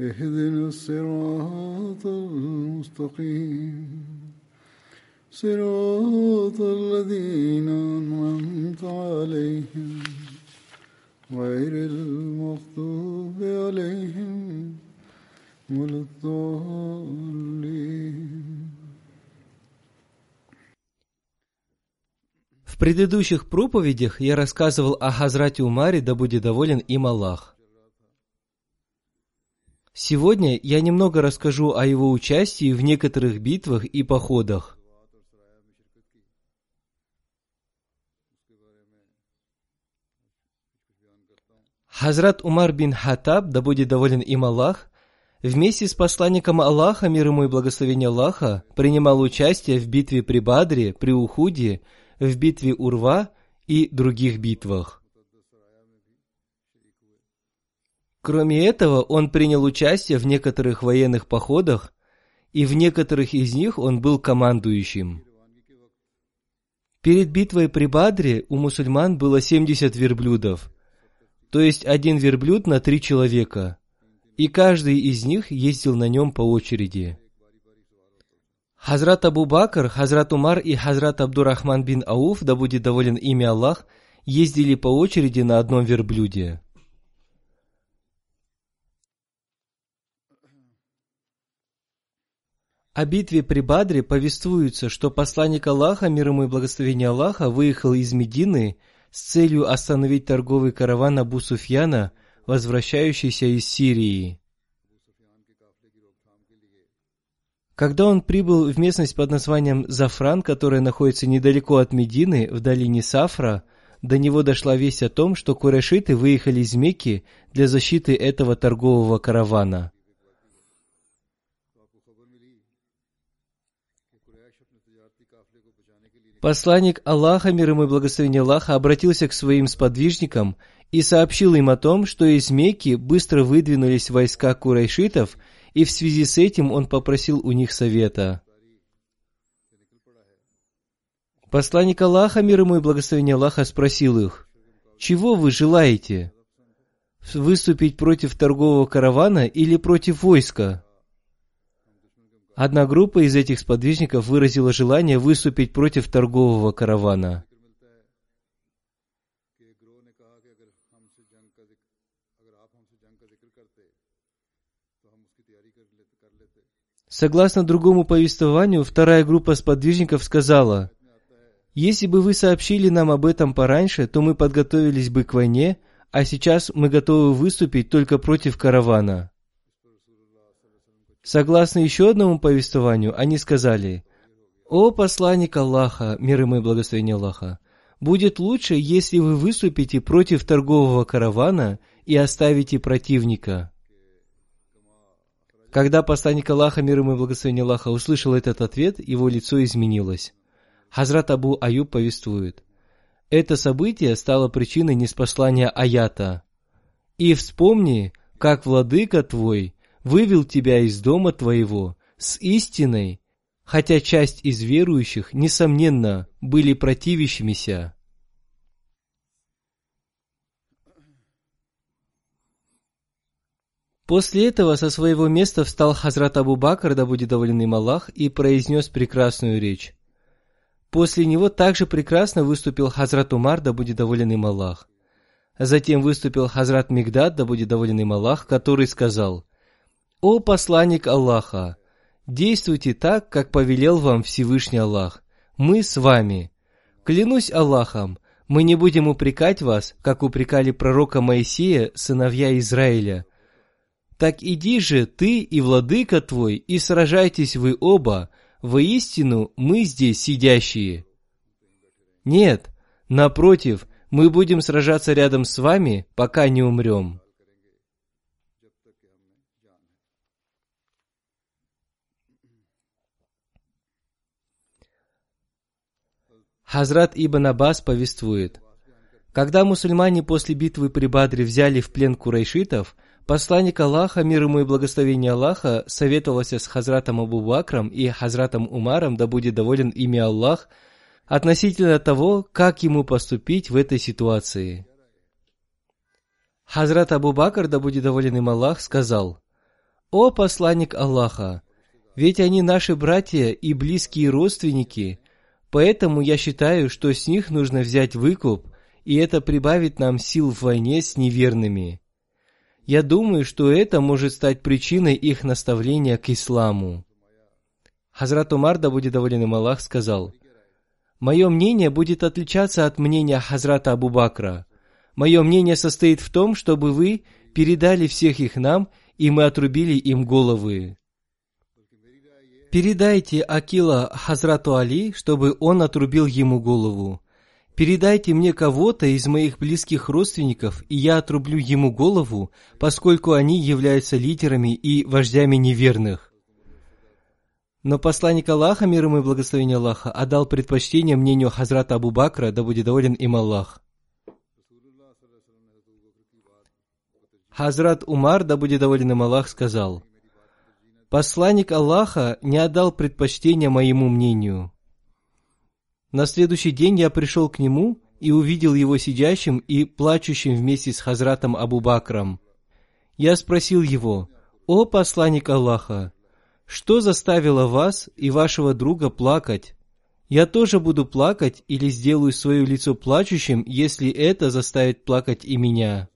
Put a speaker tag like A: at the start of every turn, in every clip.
A: اهدنا الصراط المستقيم صراط الذين أنعمت عليهم غير المغضوب عليهم ولا الضالين
B: В предыдущих проповедях я рассказывал о Хазрате Умаре, да будет доволен им Аллах. Сегодня я немного расскажу о его участии в некоторых битвах и походах. Хазрат Умар бин Хатаб, да будет доволен им Аллах, вместе с посланником Аллаха, мир ему и благословение Аллаха, принимал участие в битве при Бадре, при Ухуде, в битве Урва и других битвах. Кроме этого, он принял участие в некоторых военных походах, и в некоторых из них он был командующим. Перед битвой при Бадре у мусульман было 70 верблюдов, то есть один верблюд на три человека, и каждый из них ездил на нем по очереди. Хазрат Абу Бакр, Хазрат Умар и Хазрат Абдурахман бин Ауф, да будет доволен ими Аллах, ездили по очереди на одном верблюде. О битве при Бадре повествуется, что посланник Аллаха, мир ему и благословение Аллаха, выехал из Медины с целью остановить торговый караван Абу Суфьяна, возвращающийся из Сирии. Когда он прибыл в местность под названием Зафран, которая находится недалеко от Медины, в долине Сафра, до него дошла весть о том, что курешиты выехали из Мекки для защиты этого торгового каравана. Посланник Аллаха, мир ему и благословение Аллаха, обратился к своим сподвижникам и сообщил им о том, что из Мекки быстро выдвинулись войска курайшитов, и в связи с этим он попросил у них совета. Посланник Аллаха, мир ему и благословение Аллаха, спросил их, «Чего вы желаете? Выступить против торгового каравана или против войска?» Одна группа из этих сподвижников выразила желание выступить против торгового каравана. Согласно другому повествованию, вторая группа сподвижников сказала, «Если бы вы сообщили нам об этом пораньше, то мы подготовились бы к войне, а сейчас мы готовы выступить только против каравана». Согласно еще одному повествованию, они сказали, «О посланник Аллаха, мир ему и благословение Аллаха, будет лучше, если вы выступите против торгового каравана и оставите противника». Когда посланник Аллаха, мир ему и благословение Аллаха, услышал этот ответ, его лицо изменилось. Хазрат Абу Аюб повествует, это событие стало причиной неспослания аята. «И вспомни, как владыка твой вывел тебя из дома твоего с истиной, хотя часть из верующих, несомненно, были противящимися». После этого со своего места встал Хазрат Абу Бакр, да будет доволен им Аллах, и произнес прекрасную речь. После него также прекрасно выступил Хазрат Умар, да будет доволен им Аллах. Затем выступил Хазрат Мигдад, да будет доволен им Аллах, который сказал, «О посланник Аллаха, действуйте так, как повелел вам Всевышний Аллах. Мы с вами. Клянусь Аллахом, мы не будем упрекать вас, как упрекали пророка Моисея, сыновья Израиля. Так иди же ты и владыка твой, и сражайтесь вы оба, воистину мы здесь сидящие. Нет, напротив, мы будем сражаться рядом с вами, пока не умрем. Хазрат Ибн Аббас повествует, когда мусульмане после битвы при Бадре взяли в плен курайшитов, посланник Аллаха, мир ему и благословение Аллаха, советовался с Хазратом Абу Бакром и Хазратом Умаром, да будет доволен ими Аллах, относительно того, как ему поступить в этой ситуации. Хазрат Абу Бакр, да будет доволен им Аллах, сказал, «О посланник Аллаха, ведь они наши братья и близкие родственники, Поэтому я считаю, что с них нужно взять выкуп, и это прибавит нам сил в войне с неверными. Я думаю, что это может стать причиной их наставления к исламу. Хазрат Умар, да будет доволен им Аллах, сказал, «Мое мнение будет отличаться от мнения Хазрата Абу Бакра. Мое мнение состоит в том, чтобы вы передали всех их нам, и мы отрубили им головы. Передайте Акила Хазрату Али, чтобы он отрубил ему голову. Передайте мне кого-то из моих близких родственников, и я отрублю ему голову, поскольку они являются лидерами и вождями неверных. Но посланник Аллаха, мир ему и благословение Аллаха, отдал предпочтение мнению Хазрата Абу Бакра, да будет доволен им Аллах. Хазрат Умар, да будет доволен им Аллах, сказал – Посланник Аллаха не отдал предпочтения моему мнению. На следующий день я пришел к нему и увидел его сидящим и плачущим вместе с Хазратом Абу Бакром. Я спросил его, «О посланник Аллаха, что заставило вас и вашего друга плакать? Я тоже буду плакать или сделаю свое лицо плачущим, если это заставит плакать и меня».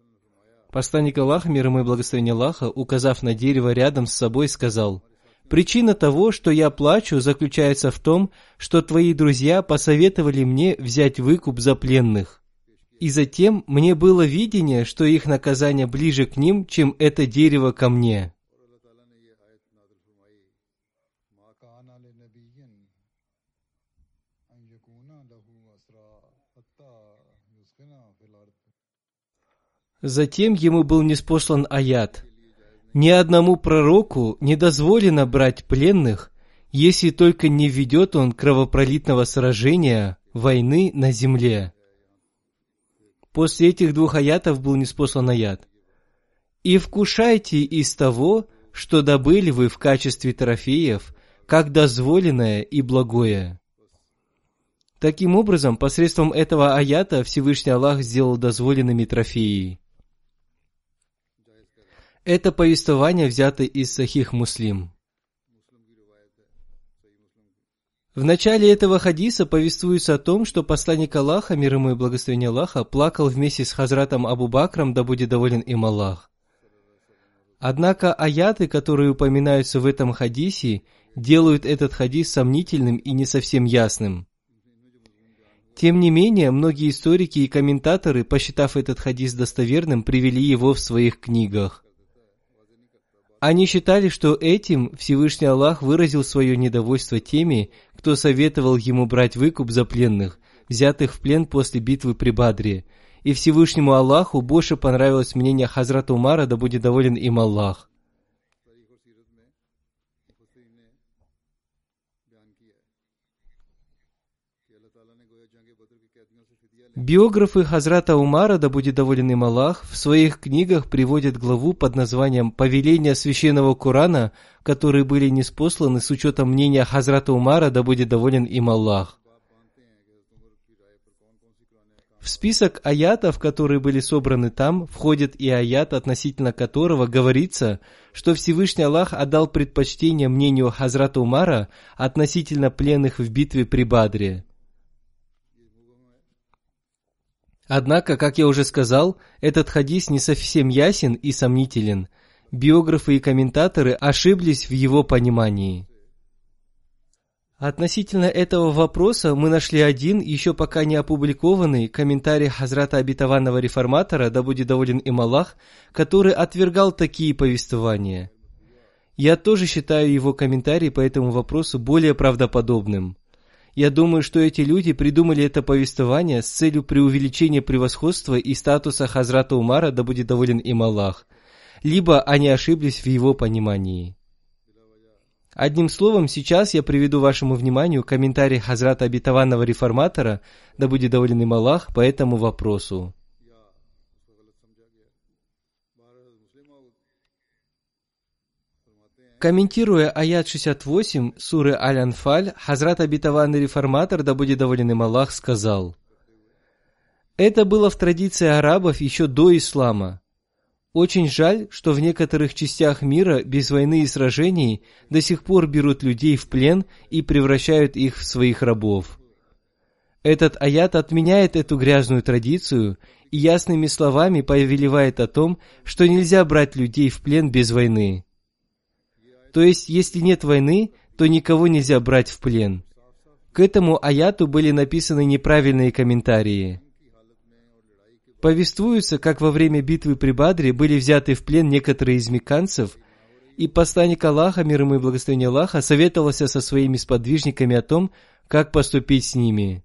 B: Посланник Аллаха, мир ему и благословение Аллаха, указав на дерево рядом с собой, сказал, «Причина того, что я плачу, заключается в том, что твои друзья посоветовали мне взять выкуп за пленных. И затем мне было видение, что их наказание ближе к ним, чем это дерево ко мне». Затем ему был неспослан аят. Ни одному пророку не дозволено брать пленных, если только не ведет он кровопролитного сражения, войны на земле. После этих двух аятов был неспослан аят. «И вкушайте из того, что добыли вы в качестве трофеев, как дозволенное и благое». Таким образом, посредством этого аята Всевышний Аллах сделал дозволенными трофеи. Это повествование взято из Сахих Муслим. В начале этого хадиса повествуется о том, что посланник Аллаха, мир ему и благословение Аллаха, плакал вместе с Хазратом Абу Бакром, да будет доволен им Аллах. Однако аяты, которые упоминаются в этом хадисе, делают этот хадис сомнительным и не совсем ясным. Тем не менее, многие историки и комментаторы, посчитав этот хадис достоверным, привели его в своих книгах. Они считали, что этим Всевышний Аллах выразил свое недовольство теми, кто советовал ему брать выкуп за пленных, взятых в плен после битвы при Бадре. И Всевышнему Аллаху больше понравилось мнение Хазрата Умара, да будет доволен им Аллах. Биографы Хазрата Умара, да будет доволен им Аллах, в своих книгах приводят главу под названием «Повеления священного Корана», которые были неспосланы с учетом мнения Хазрата Умара, да будет доволен им Аллах. В список аятов, которые были собраны там, входит и аят, относительно которого говорится, что Всевышний Аллах отдал предпочтение мнению Хазрата Умара относительно пленных в битве при Бадре – Однако, как я уже сказал, этот хадис не совсем ясен и сомнителен. биографы и комментаторы ошиблись в его понимании. Относительно этого вопроса мы нашли один, еще пока не опубликованный, комментарий Хазрата Обетованного Реформатора, да будет доволен им Аллах, который отвергал такие повествования. Я тоже считаю его комментарий по этому вопросу более правдоподобным. Я думаю, что эти люди придумали это повествование с целью преувеличения превосходства и статуса Хазрата Умара, да будет доволен им Аллах, либо они ошиблись в его понимании. Одним словом, сейчас я приведу вашему вниманию комментарий Хазрата Обетованного Реформатора, да будет доволен им Аллах, по этому вопросу. Комментируя аят 68 суры Аль-Анфаль, Хазрат Обетованный Реформатор, да будет доволен им Аллах, сказал, «Это было в традиции арабов еще до ислама. Очень жаль, что в некоторых частях мира без войны и сражений до сих пор берут людей в плен и превращают их в своих рабов. Этот аят отменяет эту грязную традицию и ясными словами повелевает о том, что нельзя брать людей в плен без войны. То есть, если нет войны, то никого нельзя брать в плен. К этому аяту были написаны неправильные комментарии – Повествуется, как во время битвы при Бадре были взяты в плен некоторые из меканцев, и посланник Аллаха, мир ему и благословение Аллаха, советовался со своими сподвижниками о том, как поступить с ними.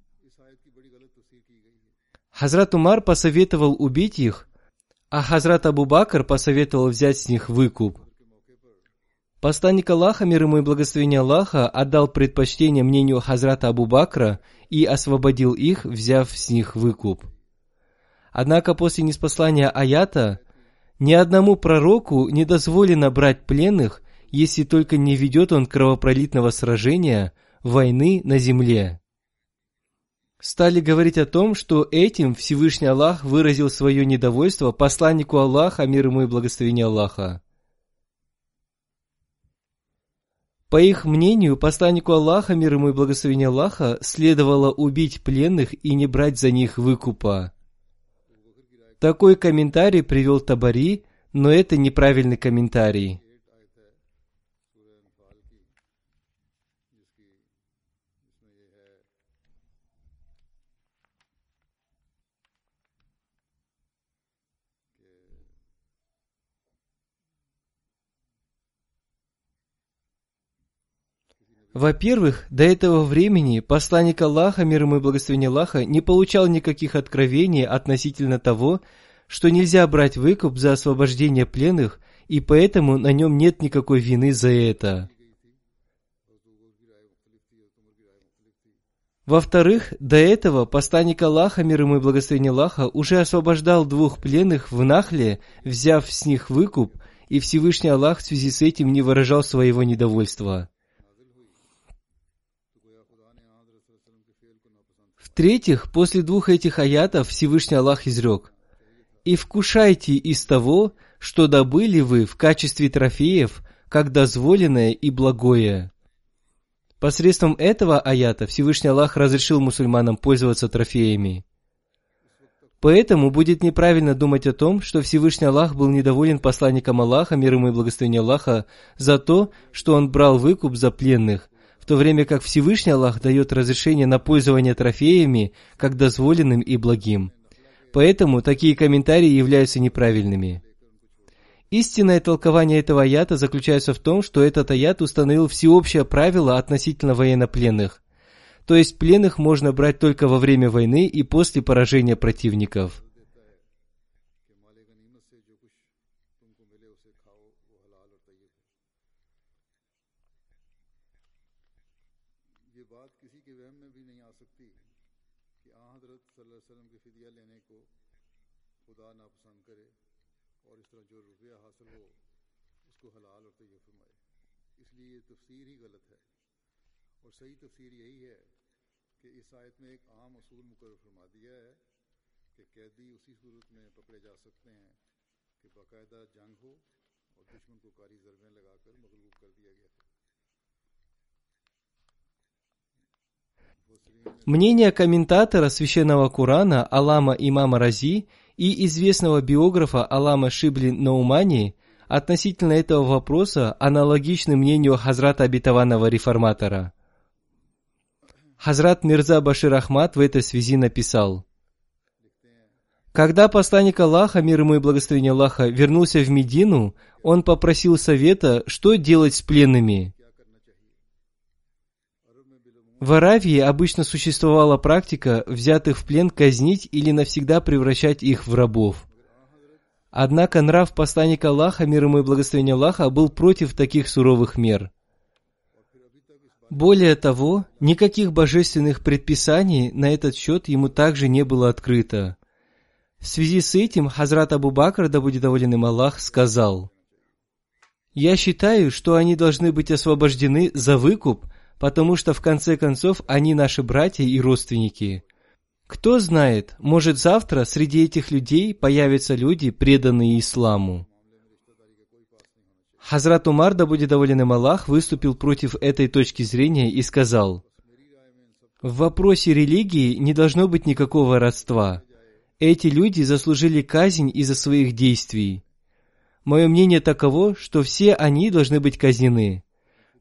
B: Хазрат Умар посоветовал убить их, а Хазрат Абу Бакр посоветовал взять с них выкуп. Посланник Аллаха, мир ему и благословение Аллаха, отдал предпочтение мнению Хазрата Абу Бакра и освободил их, взяв с них выкуп. Однако после неспослания аята ни одному пророку не дозволено брать пленных, если только не ведет он кровопролитного сражения, войны на земле. Стали говорить о том, что этим Всевышний Аллах выразил свое недовольство посланнику Аллаха, мир ему и благословение Аллаха. По их мнению, посланнику Аллаха, мир ему и благословение Аллаха, следовало убить пленных и не брать за них выкупа. Такой комментарий привел Табари, но это неправильный комментарий. Во-первых, до этого времени посланник Аллаха, мир ему и благословение Аллаха, не получал никаких откровений относительно того, что нельзя брать выкуп за освобождение пленных, и поэтому на нем нет никакой вины за это. Во-вторых, до этого посланник Аллаха, мир ему и благословение Аллаха, уже освобождал двух пленных в Нахле, взяв с них выкуп, и Всевышний Аллах в связи с этим не выражал своего недовольства. В-третьих, после двух этих аятов Всевышний Аллах изрек. «И вкушайте из того, что добыли вы в качестве трофеев, как дозволенное и благое». Посредством этого аята Всевышний Аллах разрешил мусульманам пользоваться трофеями. Поэтому будет неправильно думать о том, что Всевышний Аллах был недоволен посланником Аллаха, мир ему и благословение Аллаха, за то, что он брал выкуп за пленных, в то время как Всевышний Аллах дает разрешение на пользование трофеями как дозволенным и благим. Поэтому такие комментарии являются неправильными. Истинное толкование этого аята заключается в том, что этот аят установил всеобщее правило относительно военнопленных. То есть пленных можно брать только во время войны и после поражения противников. Мнение комментатора священного Корана Алама имама Рази и известного биографа Алама Шибли Наумани относительно этого вопроса аналогичны мнению Хазрата Обетованного Реформатора. Хазрат Мирза Башир Ахмад в этой связи написал, когда посланник Аллаха, мир ему и благословение Аллаха, вернулся в Медину, он попросил совета, что делать с пленными. В Аравии обычно существовала практика взятых в плен казнить или навсегда превращать их в рабов. Однако нрав посланника Аллаха, мир ему и благословение Аллаха, был против таких суровых мер. Более того, никаких божественных предписаний на этот счет ему также не было открыто. В связи с этим Хазрат Абу Бакр, да будет доволен им Аллах, сказал, «Я считаю, что они должны быть освобождены за выкуп – потому что в конце концов они наши братья и родственники. Кто знает, может завтра среди этих людей появятся люди, преданные исламу. Хазрат Умар, да будет доволен им Аллах, выступил против этой точки зрения и сказал, «В вопросе религии не должно быть никакого родства. Эти люди заслужили казнь из-за своих действий. Мое мнение таково, что все они должны быть казнены.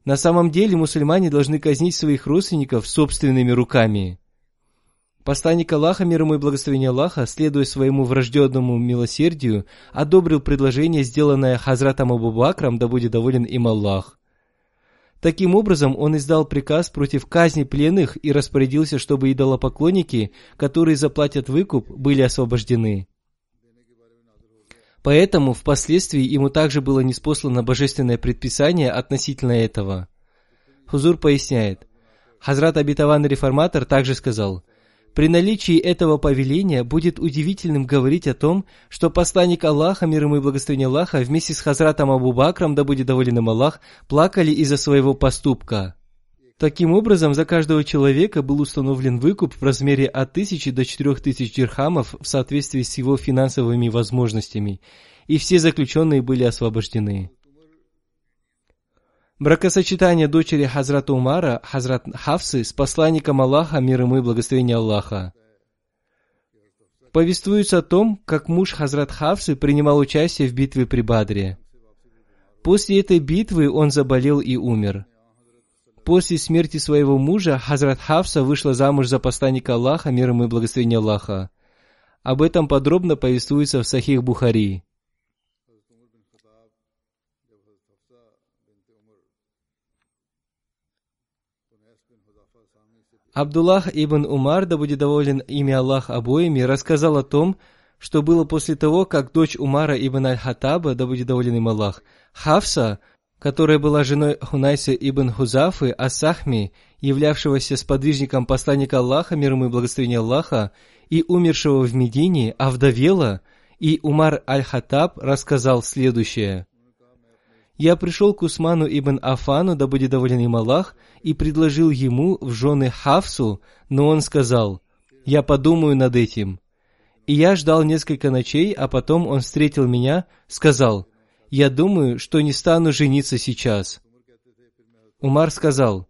B: На самом деле мусульмане должны казнить своих родственников собственными руками. Посланник Аллаха, мир ему и благословение Аллаха, следуя своему врожденному милосердию, одобрил предложение, сделанное Хазратом Абу Бакрам, да будет доволен им Аллах. Таким образом, он издал приказ против казни пленных и распорядился, чтобы идолопоклонники, которые заплатят выкуп, были освобождены. Поэтому впоследствии ему также было неспослано божественное предписание относительно этого. Хузур поясняет. Хазрат Абитаван Реформатор также сказал, при наличии этого повеления будет удивительным говорить о том, что посланник Аллаха, мир ему и благословение Аллаха, вместе с Хазратом Абу Бакром, да будет доволен им Аллах, плакали из-за своего поступка. Таким образом, за каждого человека был установлен выкуп в размере от тысячи до четырех тысяч дирхамов в соответствии с его финансовыми возможностями, и все заключенные были освобождены. Бракосочетание дочери Хазрата Умара, Хазрат Хавсы, с посланником Аллаха, мир ему и благословение Аллаха. Повествуется о том, как муж Хазрат Хавсы принимал участие в битве при Бадре. После этой битвы он заболел и умер. После смерти своего мужа Хазрат Хавса вышла замуж за посланника Аллаха, мир ему и благословение Аллаха. Об этом подробно повествуется в Сахих Бухари. Абдуллах ибн Умар, да будет доволен имя Аллах обоими, рассказал о том, что было после того, как дочь Умара ибн Аль-Хатаба, да будет доволен им Аллах, Хавса, которая была женой Хунайса ибн Хузафы Асахми, являвшегося сподвижником посланника Аллаха, мир ему и благословения Аллаха, и умершего в Медине, овдовела, и Умар аль-Хаттаб рассказал следующее. «Я пришел к Усману ибн Афану, да будет доволен им Аллах, и предложил ему в жены Хавсу, но он сказал, «Я подумаю над этим». И я ждал несколько ночей, а потом он встретил меня, сказал, я думаю, что не стану жениться сейчас. Умар сказал,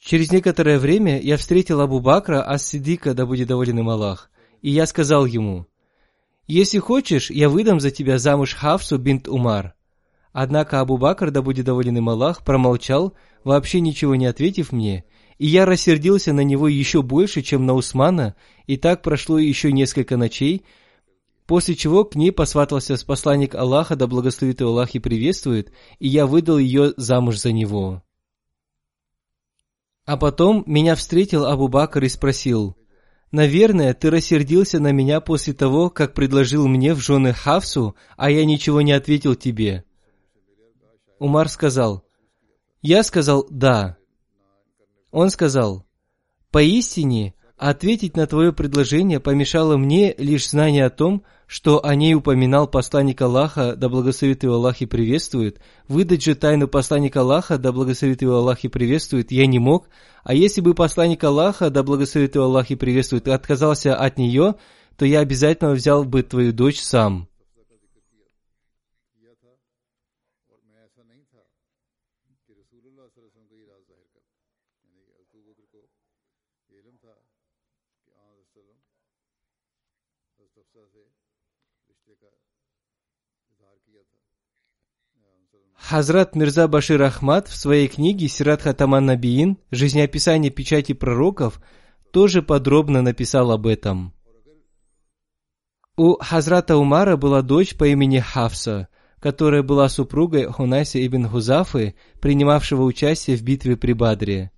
B: Через некоторое время я встретил Абу Бакра Ас-Сидика, да будет доволен им Аллах, и я сказал ему, «Если хочешь, я выдам за тебя замуж Хавсу бинт Умар». Однако Абу Бакр, да будет доволен им Аллах, промолчал, вообще ничего не ответив мне, и я рассердился на него еще больше, чем на Усмана, и так прошло еще несколько ночей, После чего к ней посватался посланник Аллаха, да благословит его Аллах и приветствует, и я выдал ее замуж за него. А потом меня встретил Абу Бакр и спросил, «Наверное, ты рассердился на меня после того, как предложил мне в жены Хавсу, а я ничего не ответил тебе». Умар сказал, «Я сказал «да». Он сказал, «Поистине, ответить на твое предложение помешало мне лишь знание о том, что о ней упоминал посланник Аллаха, да благословит его Аллах и приветствует, выдать же тайну посланника Аллаха, да благословит его Аллах и приветствует, я не мог, а если бы посланник Аллаха, да благословит его Аллах и приветствует, отказался от нее, то я обязательно взял бы твою дочь сам. Хазрат Мирза Башир Ахмад в своей книге «Сират Хатаман Набиин. Жизнеописание печати пророков» тоже подробно написал об этом. У Хазрата Умара была дочь по имени Хафса, которая была супругой Хунайса ибн Хузафы, принимавшего участие в битве при Бадре.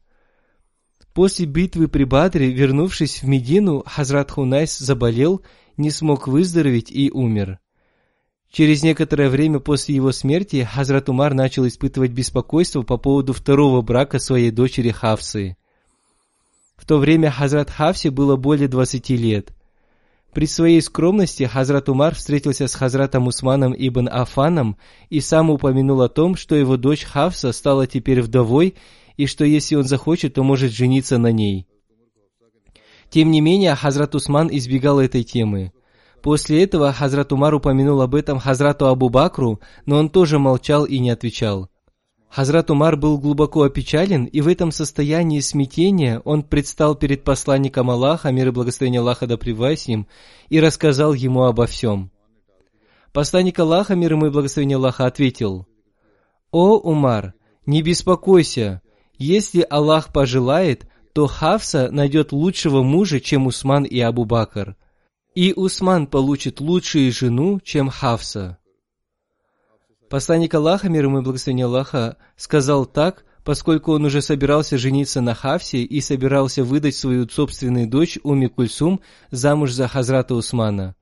B: После битвы при Бадре, вернувшись в Медину, Хазрат Хунайс заболел, не смог выздороветь и умер. Через некоторое время после его смерти Хазрат Умар начал испытывать беспокойство по поводу второго брака своей дочери Хавсы. В то время Хазрат Хавсе было более 20 лет. При своей скромности Хазрат Умар встретился с Хазратом Усманом ибн Афаном и сам упомянул о том, что его дочь Хавса стала теперь вдовой и что если он захочет, то может жениться на ней. Тем не менее, Хазрат Усман избегал этой темы. После этого Хазрат Умар упомянул об этом Хазрату Абу Бакру, но он тоже молчал и не отвечал. Хазрат Умар был глубоко опечален, и в этом состоянии смятения он предстал перед посланником Аллаха, мир и благословение Аллаха да с ним, и рассказал ему обо всем. Посланник Аллаха, мир ему и благословение Аллаха, ответил, «О, Умар, не беспокойся, если Аллах пожелает, то Хавса найдет лучшего мужа, чем Усман и Абу Бакр, и Усман получит лучшую жену, чем Хавса». Посланник Аллаха, мир ему и благословение Аллаха, сказал так, поскольку он уже собирался жениться на Хавсе и собирался выдать свою собственную дочь Уми Кульсум замуж за Хазрата Усмана.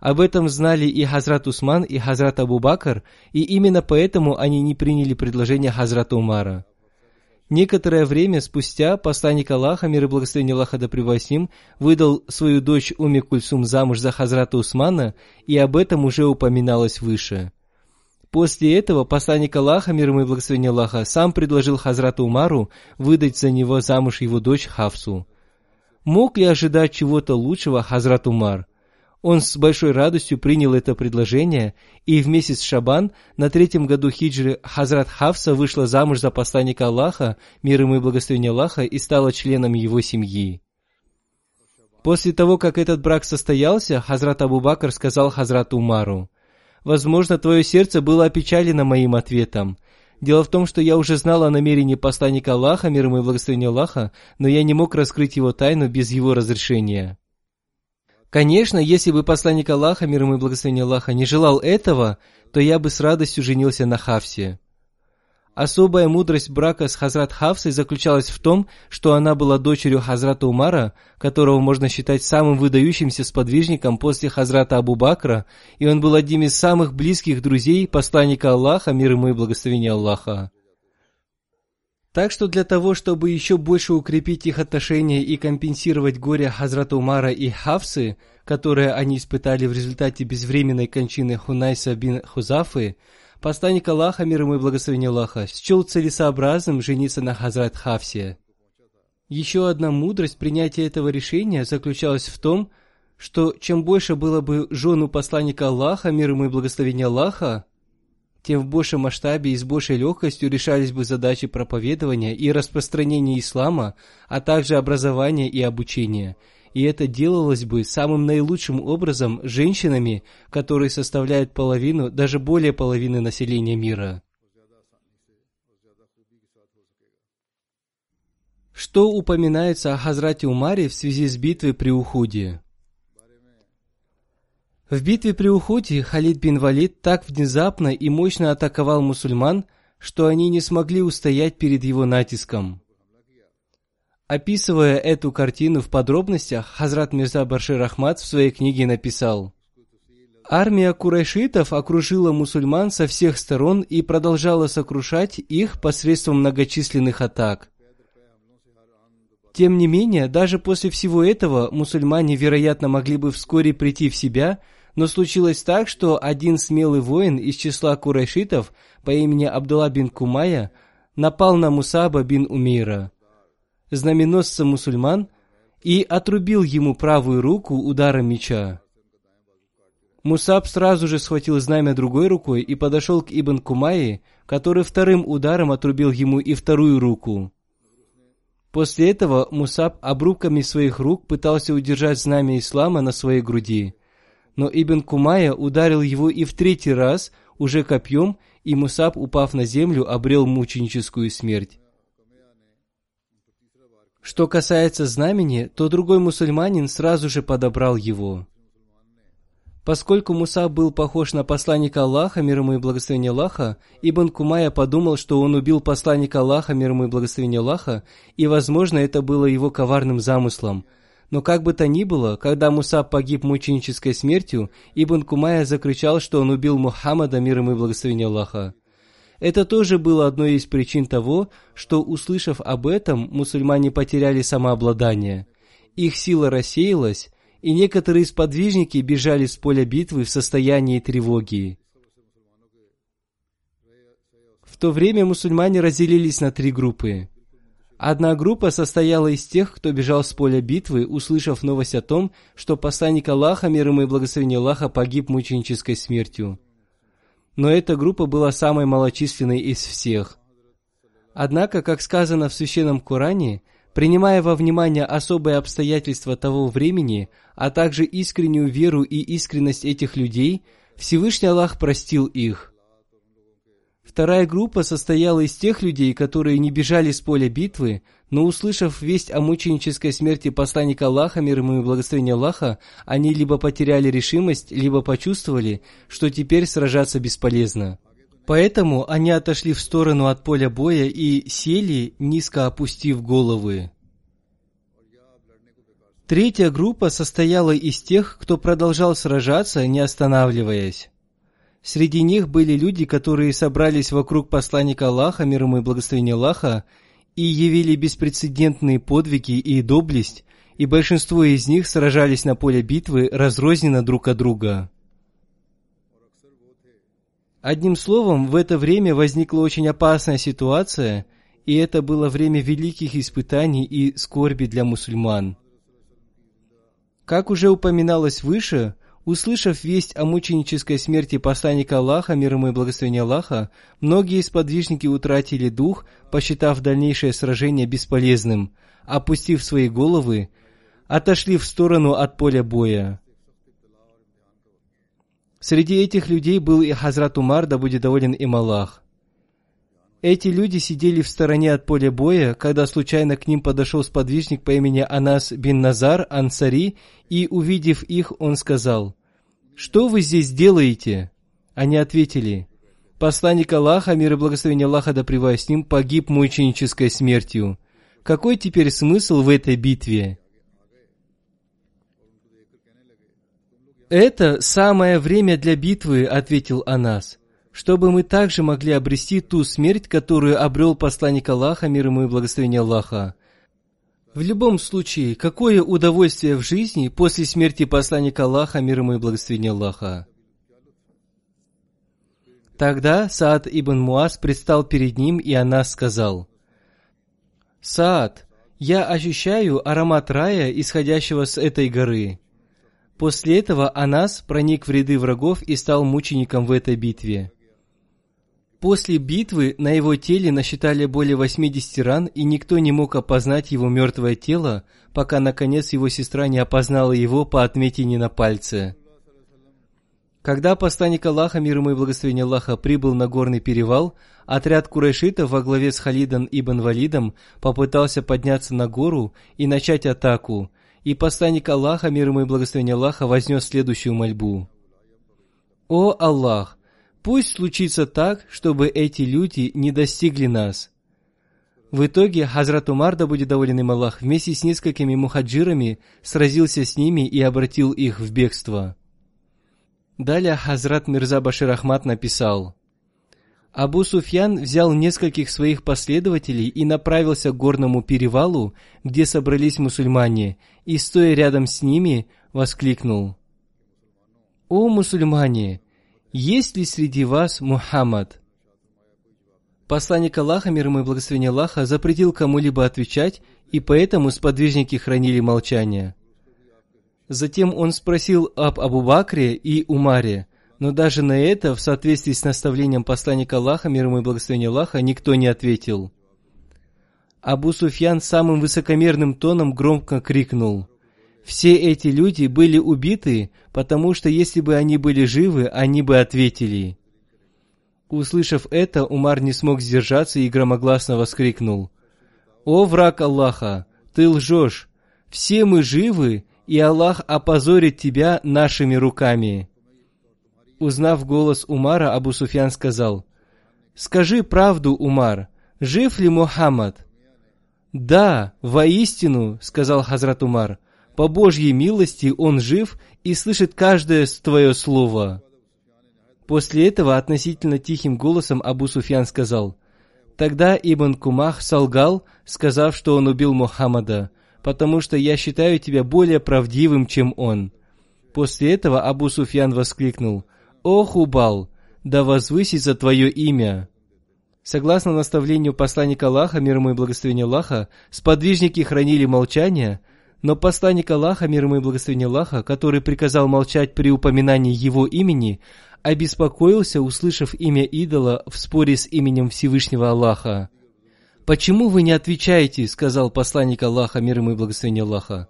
B: Об этом знали и Хазрат Усман, и Хазрат Абу Бакр, и именно поэтому они не приняли предложение Хазрата Умара. Некоторое время спустя посланник Аллаха, мир и благословение Аллаха да с ним, выдал свою дочь Уми Кульсум замуж за Хазрата Усмана, и об этом уже упоминалось выше – После этого посланник Аллаха, мир и благословение Аллаха, сам предложил Хазрату Умару выдать за него замуж его дочь Хавсу. Мог ли ожидать чего-то лучшего Хазрат Умар? Он с большой радостью принял это предложение, и в месяц Шабан, на третьем году хиджры, Хазрат Хавса вышла замуж за посланника Аллаха, мир ему и благословение Аллаха, и стала членом его семьи. После того, как этот брак состоялся, Хазрат Абу Бакр сказал Хазрату Умару, Возможно, твое сердце было опечалено моим ответом. Дело в том, что я уже знал о намерении посланника Аллаха, мир ему и благословение Аллаха, но я не мог раскрыть его тайну без его разрешения. Конечно, если бы посланник Аллаха, мир ему и благословение Аллаха, не желал этого, то я бы с радостью женился на Хавсе. Особая мудрость брака с Хазрат Хавсой заключалась в том, что она была дочерью Хазрата Умара, которого можно считать самым выдающимся сподвижником после Хазрата Абу Бакра, и он был одним из самых близких друзей посланника Аллаха, мир ему и благословение Аллаха. Так что для того, чтобы еще больше укрепить их отношения и компенсировать горе Хазрата Умара и Хавсы, которые они испытали в результате безвременной кончины Хунайса бин Хузафы, Посланник Аллаха, мир ему и благословение Аллаха, счел целесообразным жениться на Хазрат Хавсе. Еще одна мудрость принятия этого решения заключалась в том, что чем больше было бы жен у посланника Аллаха, мир ему и благословение Аллаха, тем в большем масштабе и с большей легкостью решались бы задачи проповедования и распространения ислама, а также образования и обучения – и это делалось бы самым наилучшим образом женщинами, которые составляют половину, даже более половины населения мира. Что упоминается о Хазрате Умаре в связи с битвой при Ухуде? В битве при Ухуде Халид бин Валид так внезапно и мощно атаковал мусульман, что они не смогли устоять перед его натиском. Описывая эту картину в подробностях, Хазрат Мирза Баршир Ахмад в своей книге написал Армия курайшитов окружила мусульман со всех сторон и продолжала сокрушать их посредством многочисленных атак. Тем не менее, даже после всего этого мусульмане, вероятно, могли бы вскоре прийти в себя, но случилось так, что один смелый воин из числа курайшитов по имени Абдулла бин Кумая напал на Мусаба бин Умейра – знаменосца мусульман, и отрубил ему правую руку ударом меча. Мусаб сразу же схватил знамя другой рукой и подошел к Ибн Кумайи, который вторым ударом отрубил ему и вторую руку. После этого Мусаб обрубками своих рук пытался удержать знамя ислама на своей груди. Но Ибн Кумая ударил его и в третий раз, уже копьем, и Мусаб, упав на землю, обрел мученическую смерть. Что касается знамени, то другой мусульманин сразу же подобрал его. Поскольку Муса был похож на посланника Аллаха, мир ему и благословение Аллаха, Ибн Кумая подумал, что он убил посланника Аллаха, мир ему и благословение Аллаха, и, возможно, это было его коварным замыслом. Но как бы то ни было, когда Муса погиб мученической смертью, Ибн Кумая закричал, что он убил Мухаммада, мир ему и благословение Аллаха. Это тоже было одной из причин того, что, услышав об этом, мусульмане потеряли самообладание. Их сила рассеялась, и некоторые сподвижники бежали с поля битвы в состоянии тревоги. В то время мусульмане разделились на три группы. Одна группа состояла из тех, кто бежал с поля битвы, услышав новость о том, что посланник Аллаха, мир ему и благословение Аллаха, погиб мученической смертью. Но эта группа была самой малочисленной из всех. Однако, как сказано в Священном Коране, принимая во внимание особые обстоятельства того времени, а также искреннюю веру и искренность этих людей, Всевышний Аллах простил их. Вторая группа состояла из тех людей, которые не бежали с поля битвы, но услышав весть о мученической смерти посланника Аллаха, мир ему и благословение Аллаха, они либо потеряли решимость, либо почувствовали, что теперь сражаться бесполезно. Поэтому они отошли в сторону от поля боя и сели, низко опустив головы. Третья группа состояла из тех, кто продолжал сражаться, не останавливаясь. Среди них были люди, которые собрались вокруг посланника Аллаха, мир ему и благословение Аллаха, и явили беспрецедентные подвиги и доблесть, и большинство из них сражались на поле битвы разрозненно друг от друга. Одним словом, в это время возникла очень опасная ситуация, и это было время великих испытаний и скорби для мусульман. Как уже упоминалось выше, услышав весть о мученической смерти посланника Аллаха, мир ему и благословение Аллаха, многие сподвижники утратили дух, посчитав дальнейшее сражение бесполезным, опустив свои головы, отошли в сторону от поля боя. Среди этих людей был и Хазрат Умар, да будет доволен им Аллах. Эти люди сидели в стороне от поля боя, когда случайно к ним подошел сподвижник по имени Анас бин Назар Ансари, и, увидев их, он сказал, «Что вы здесь делаете?» Они ответили, «Посланник Аллаха, мир и благословение Аллаха да с ним, погиб мученической смертью. Какой теперь смысл в этой битве?» «Это самое время для битвы», — ответил Анас, «чтобы мы также могли обрести ту смерть, которую обрел посланник Аллаха, мир ему и благословение Аллаха. В любом случае, какое удовольствие в жизни после смерти посланника Аллаха, мир ему и благословение Аллаха?» Тогда Саад ибн Муаз предстал перед ним, и Анас сказал, «Саад, я ощущаю аромат рая, исходящего с этой горы». После этого Анас проник в ряды врагов и стал мучеником в этой битве. После битвы на его теле насчитали более 80 ран, и никто не мог опознать его мертвое тело, пока наконец его сестра не опознала его по отметине на пальце. Когда посланник Аллаха, мир ему и благословение Аллаха, прибыл на горный перевал, отряд курайшитов во главе с Халидом ибн Валидом попытался подняться на гору и начать атаку – и посланник Аллаха, мир ему и благословение Аллаха, вознес следующую мольбу. «О Аллах, пусть случится так, чтобы эти люди не достигли нас». В итоге Хазрат Умар, да будет доволен им Аллах, вместе с несколькими мухаджирами сразился с ними и обратил их в бегство. Далее Хазрат Мирза Башир Ахмад написал – Абу Суфьян взял нескольких своих последователей и направился к горному перевалу, где собрались мусульмане, и, стоя рядом с ними, воскликнул. «О мусульмане! Есть ли среди вас Мухаммад?» Посланник Аллаха, мир ему и благословение Аллаха, запретил кому-либо отвечать, и поэтому сподвижники хранили молчание. Затем он спросил об Абу Бакре и Умаре – но даже на это, в соответствии с наставлением посланника Аллаха, мир ему и благословение Аллаха, никто не ответил. Абу Суфьян самым высокомерным тоном громко крикнул. Все эти люди были убиты, потому что если бы они были живы, они бы ответили. Услышав это, Умар не смог сдержаться и громогласно воскликнул. «О, враг Аллаха, ты лжешь! Все мы живы, и Аллах опозорит тебя нашими руками!» Узнав голос Умара, Абу Суфьян сказал, «Скажи правду, Умар, жив ли Мухаммад?» «Да, воистину», — сказал Хазрат Умар, «по Божьей милости он жив и слышит каждое твое слово». После этого относительно тихим голосом Абу Суфьян сказал, «Тогда Ибн Кумах солгал, сказав, что он убил Мухаммада, потому что я считаю тебя более правдивым, чем он». После этого Абу Суфьян воскликнул, «О, Хубал, да возвысится твое имя!» Согласно наставлению посланника Аллаха, мир ему и благословение Аллаха, сподвижники хранили молчание, но посланник Аллаха, мир ему и благословение Аллаха, который приказал молчать при упоминании его имени, обеспокоился, услышав имя идола в споре с именем Всевышнего Аллаха. «Почему вы не отвечаете?» — сказал посланник Аллаха, мир ему и благословение Аллаха.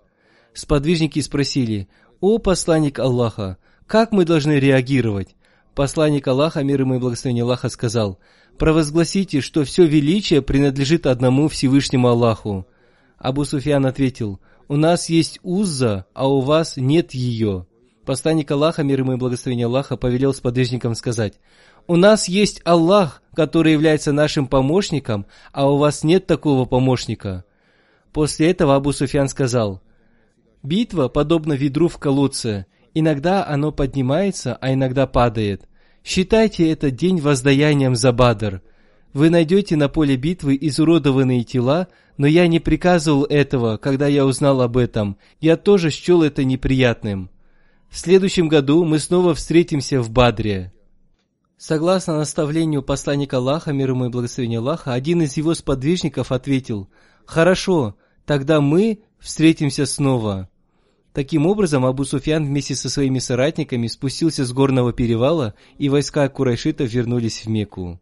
B: Сподвижники спросили, «О посланник Аллаха, как мы должны реагировать?» Посланник Аллаха, мир ему и благословение Аллаха, сказал, «Провозгласите, что все величие принадлежит одному Всевышнему Аллаху». Абу Суфьян ответил, «У нас есть Узза, а у вас нет ее». Посланник Аллаха, мир ему и благословение Аллаха, повелел сподвижникам сказать, «У нас есть Аллах, который является нашим помощником, а у вас нет такого помощника». После этого Абу Суфьян сказал, «Битва подобна ведру в колодце. Иногда оно поднимается, а иногда падает. Считайте этот день воздаянием за Бадр. Вы найдете на поле битвы изуродованные тела, но я не приказывал этого, когда я узнал об этом. Я тоже счел это неприятным. В следующем году мы снова встретимся в Бадре. Согласно наставлению посланника Аллаха, мир ему и благословения Аллаха, один из его сподвижников ответил, «Хорошо, тогда мы встретимся снова». Таким образом, Абу Суфьян вместе со своими соратниками спустился с горного перевала, и войска Курайшитов вернулись в Мекку.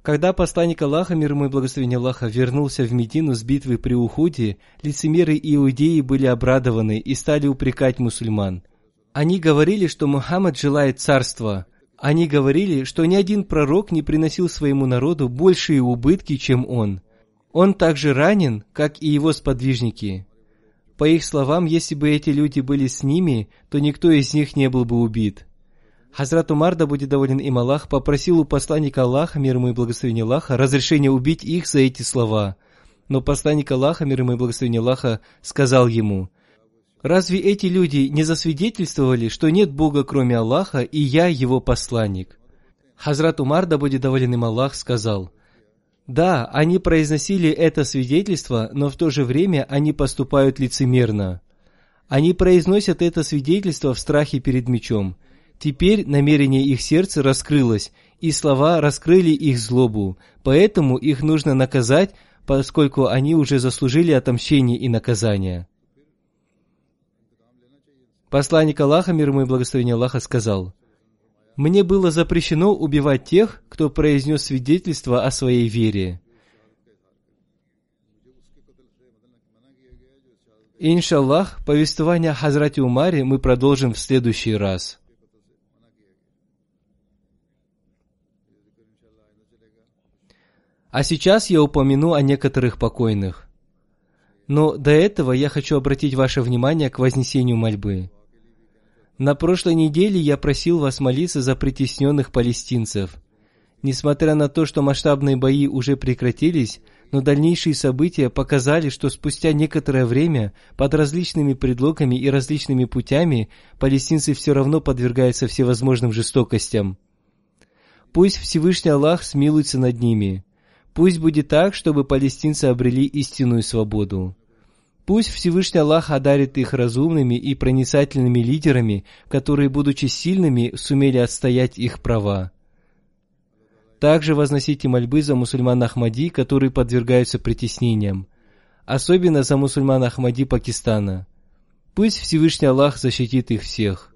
B: Когда посланник Аллаха, мир ему и благословение Аллаха, вернулся в Медину с битвы при Ухуде, лицемеры иудеи были обрадованы и стали упрекать мусульман. Они говорили, что Мухаммад желает царства. Они говорили, что ни один пророк не приносил своему народу большие убытки, чем он. Он также ранен, как и его сподвижники. По их словам, если бы эти люди были с ними, то никто из них не был бы убит. Хазрат Умар, да будет доволен им Аллах, попросил у посланника Аллаха, мир ему и благословение Аллаха, разрешения убить их за эти слова. Но посланник Аллаха, мир ему и благословение Аллаха, сказал ему, «Разве эти люди не засвидетельствовали, что нет Бога, кроме Аллаха, и я его посланник?» Хазрат Умар, да будет доволен им Аллах, сказал, «Да, они произносили это свидетельство, но в то же время они поступают лицемерно. Они произносят это свидетельство в страхе перед мечом – Теперь намерение их сердца раскрылось, и слова раскрыли их злобу, поэтому их нужно наказать, поскольку они уже заслужили отомщение и наказание. Посланник Аллаха, мир ему и благословение Аллаха, сказал, «Мне было запрещено убивать тех, кто произнес свидетельство о своей вере. Иншаллах, повествование о Хазрате Умаре мы продолжим в следующий раз. А сейчас я упомяну о некоторых покойных. Но до этого я хочу обратить ваше внимание к вознесению мольбы. На прошлой неделе я просил вас молиться за притесненных палестинцев. Несмотря на то, что масштабные бои уже прекратились, но дальнейшие события показали, что спустя некоторое время под различными предлогами и различными путями палестинцы все равно подвергаются всевозможным жестокостям. Пусть Всевышний Аллах смилуется над ними – Пусть будет так, чтобы палестинцы обрели истинную свободу. Пусть Всевышний Аллах одарит их разумными и проницательными лидерами, которые, будучи сильными, сумели отстоять их права. Также возносите мольбы за мусульман Ахмади, которые подвергаются притеснениям, особенно за мусульман Ахмади Пакистана. Пусть Всевышний Аллах защитит их всех.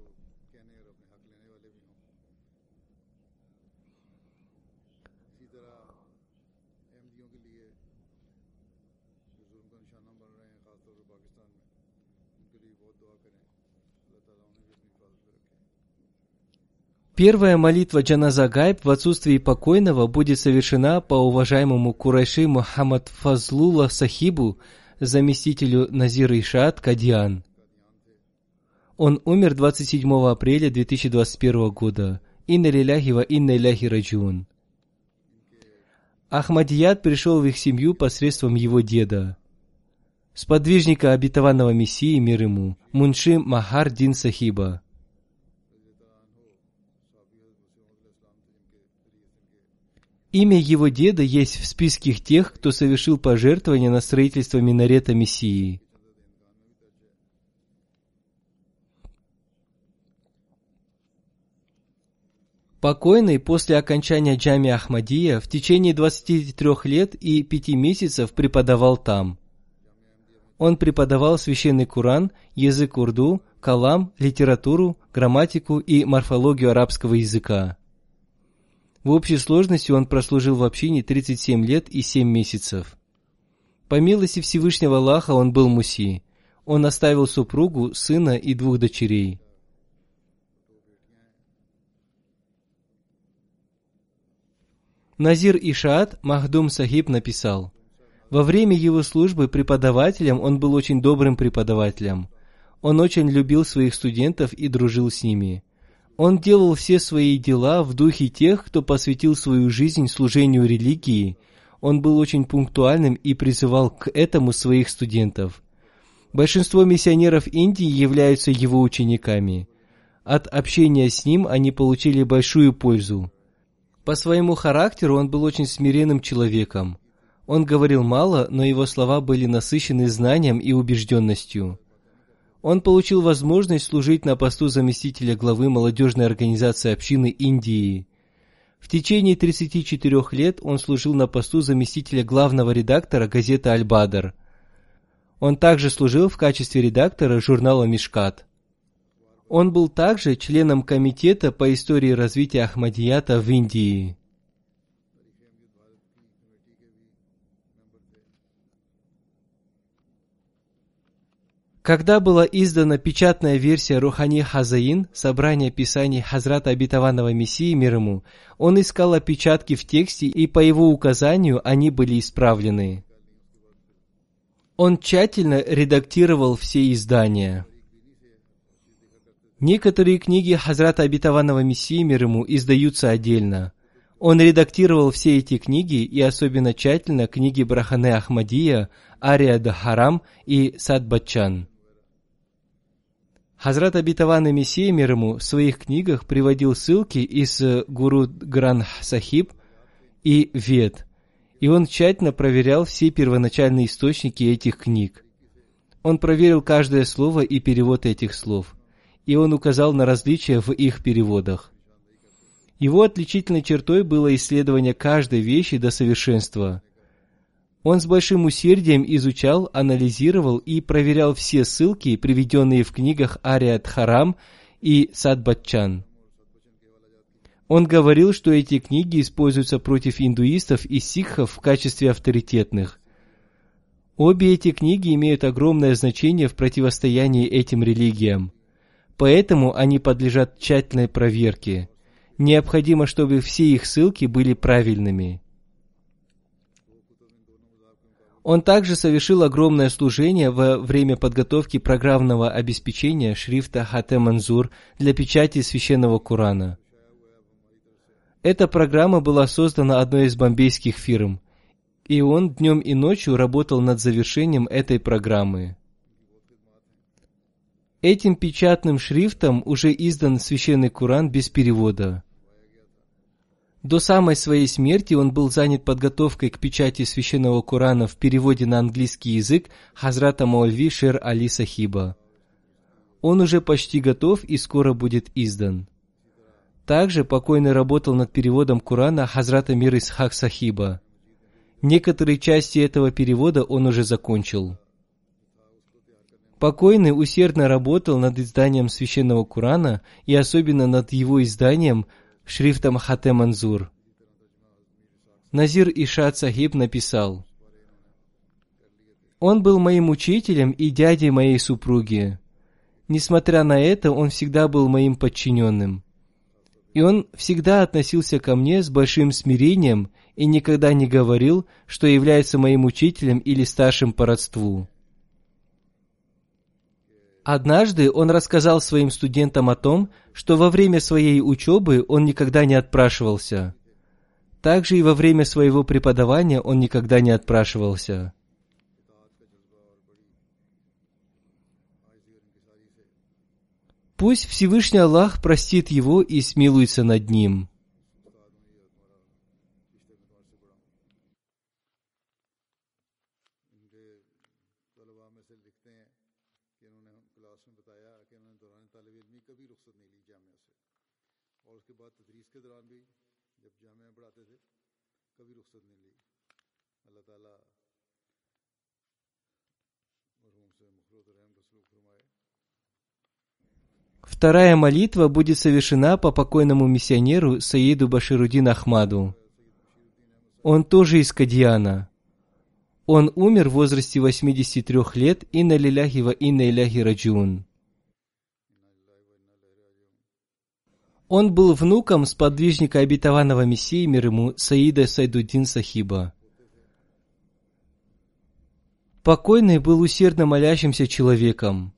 B: Первая молитва Джаназа Гайб в отсутствии покойного будет совершена по уважаемому Курайши Мухаммад Фазлула Сахибу, заместителю Назира Ишаат Кадиан. Он умер 27 апреля 2021 года. Инна лиляхи ва инна иляхи раджун. Ахмадият пришел в их семью посредством его деда. Сподвижника обетованного Мессии мир ему, Мунши Махар Дин Сахиба. Имя его деда есть в списке тех, кто совершил пожертвования на строительство минарета Мессии. Покойный после окончания Джами Ахмадия в течение 23 лет и 5 месяцев преподавал там. Он преподавал священный Куран, язык урду, калам, литературу, грамматику и морфологию арабского языка. В общей сложности он прослужил в общине 37 лет и 7 месяцев. По милости Всевышнего Аллаха он был муси. Он оставил супругу, сына и двух дочерей. Назир Ишаат Махдум Сахиб написал, «Во время его службы преподавателем он был очень добрым преподавателем. Он очень любил своих студентов и дружил с ними. Он делал все свои дела в духе тех, кто посвятил свою жизнь служению религии. Он был очень пунктуальным и призывал к этому своих студентов. Большинство миссионеров Индии являются его учениками. От общения с ним они получили большую пользу. По своему характеру он был очень смиренным человеком. Он говорил мало, но его слова были насыщены знанием и убежденностью. Он получил возможность служить на посту заместителя главы молодежной организации общины Индии. В течение 34 лет он служил на посту заместителя главного редактора газеты «Аль-Бадр». Он также служил в качестве редактора журнала «Мишкат». Он был также членом комитета по истории развития Ахмадията в Индии. Когда была издана печатная версия Рухани Хазаин, собрание писаний Хазрата Обетованного Мессии мир ему, он искал опечатки в тексте, и по его указанию они были исправлены. Он тщательно редактировал все издания. Некоторые книги Хазрата Обетованного Мессии мир ему издаются отдельно. Он редактировал все эти книги и особенно тщательно книги Брахане Ахмадия, Ария Харам и Сад Бачан. Хазрат Абитаван Мессия мир ему в своих книгах приводил ссылки из э, Гуру Гран Сахиб и Вед, и он тщательно проверял все первоначальные источники этих книг. Он проверил каждое слово и перевод этих слов, и он указал на различия в их переводах. Его отличительной чертой было исследование каждой вещи до совершенства – он с большим усердием изучал, анализировал и проверял все ссылки, приведенные в книгах Ариат Харам и Садбатчан. Он говорил, что эти книги используются против индуистов и сикхов в качестве авторитетных. Обе эти книги имеют огромное значение в противостоянии этим религиям. Поэтому они подлежат тщательной проверке. Необходимо, чтобы все их ссылки были правильными. Он также совершил огромное служение во время подготовки программного обеспечения шрифта Хате Манзур для печати священного Корана. Эта программа была создана одной из бомбейских фирм, и он днем и ночью работал над завершением этой программы. Этим печатным шрифтом уже издан священный Коран без перевода – до самой своей смерти он был занят подготовкой к печати священного Корана в переводе на английский язык Хазрата Маульви Шер Али Сахиба. Он уже почти готов и скоро будет издан. Также покойный работал над переводом Корана Хазрата Мир Исхак Сахиба. Некоторые части этого перевода он уже закончил. Покойный усердно работал над изданием священного Корана и особенно над его изданием – шрифтом Хате Манзур. Назир Ишат Сахиб написал, «Он был моим учителем и дядей моей супруги. Несмотря на это, он всегда был моим подчиненным. И он всегда относился ко мне с большим смирением и никогда не говорил, что является моим учителем или старшим по родству. Однажды он рассказал своим студентам о том, что во время своей учебы он никогда не отпрашивался. Также и во время своего преподавания он никогда не отпрашивался. Пусть Всевышний Аллах простит его и смилуется над ним. Вторая молитва будет совершена по покойному миссионеру Саиду Баширудин Ахмаду. Он тоже из Кадьяна. Он умер в возрасте 83 лет и на лиляхи ва инна иляхи раджун. Он был внуком сподвижника обетованного Мессии мир ему Саида Сайдуддин Сахиба. Покойный был усердно молящимся человеком.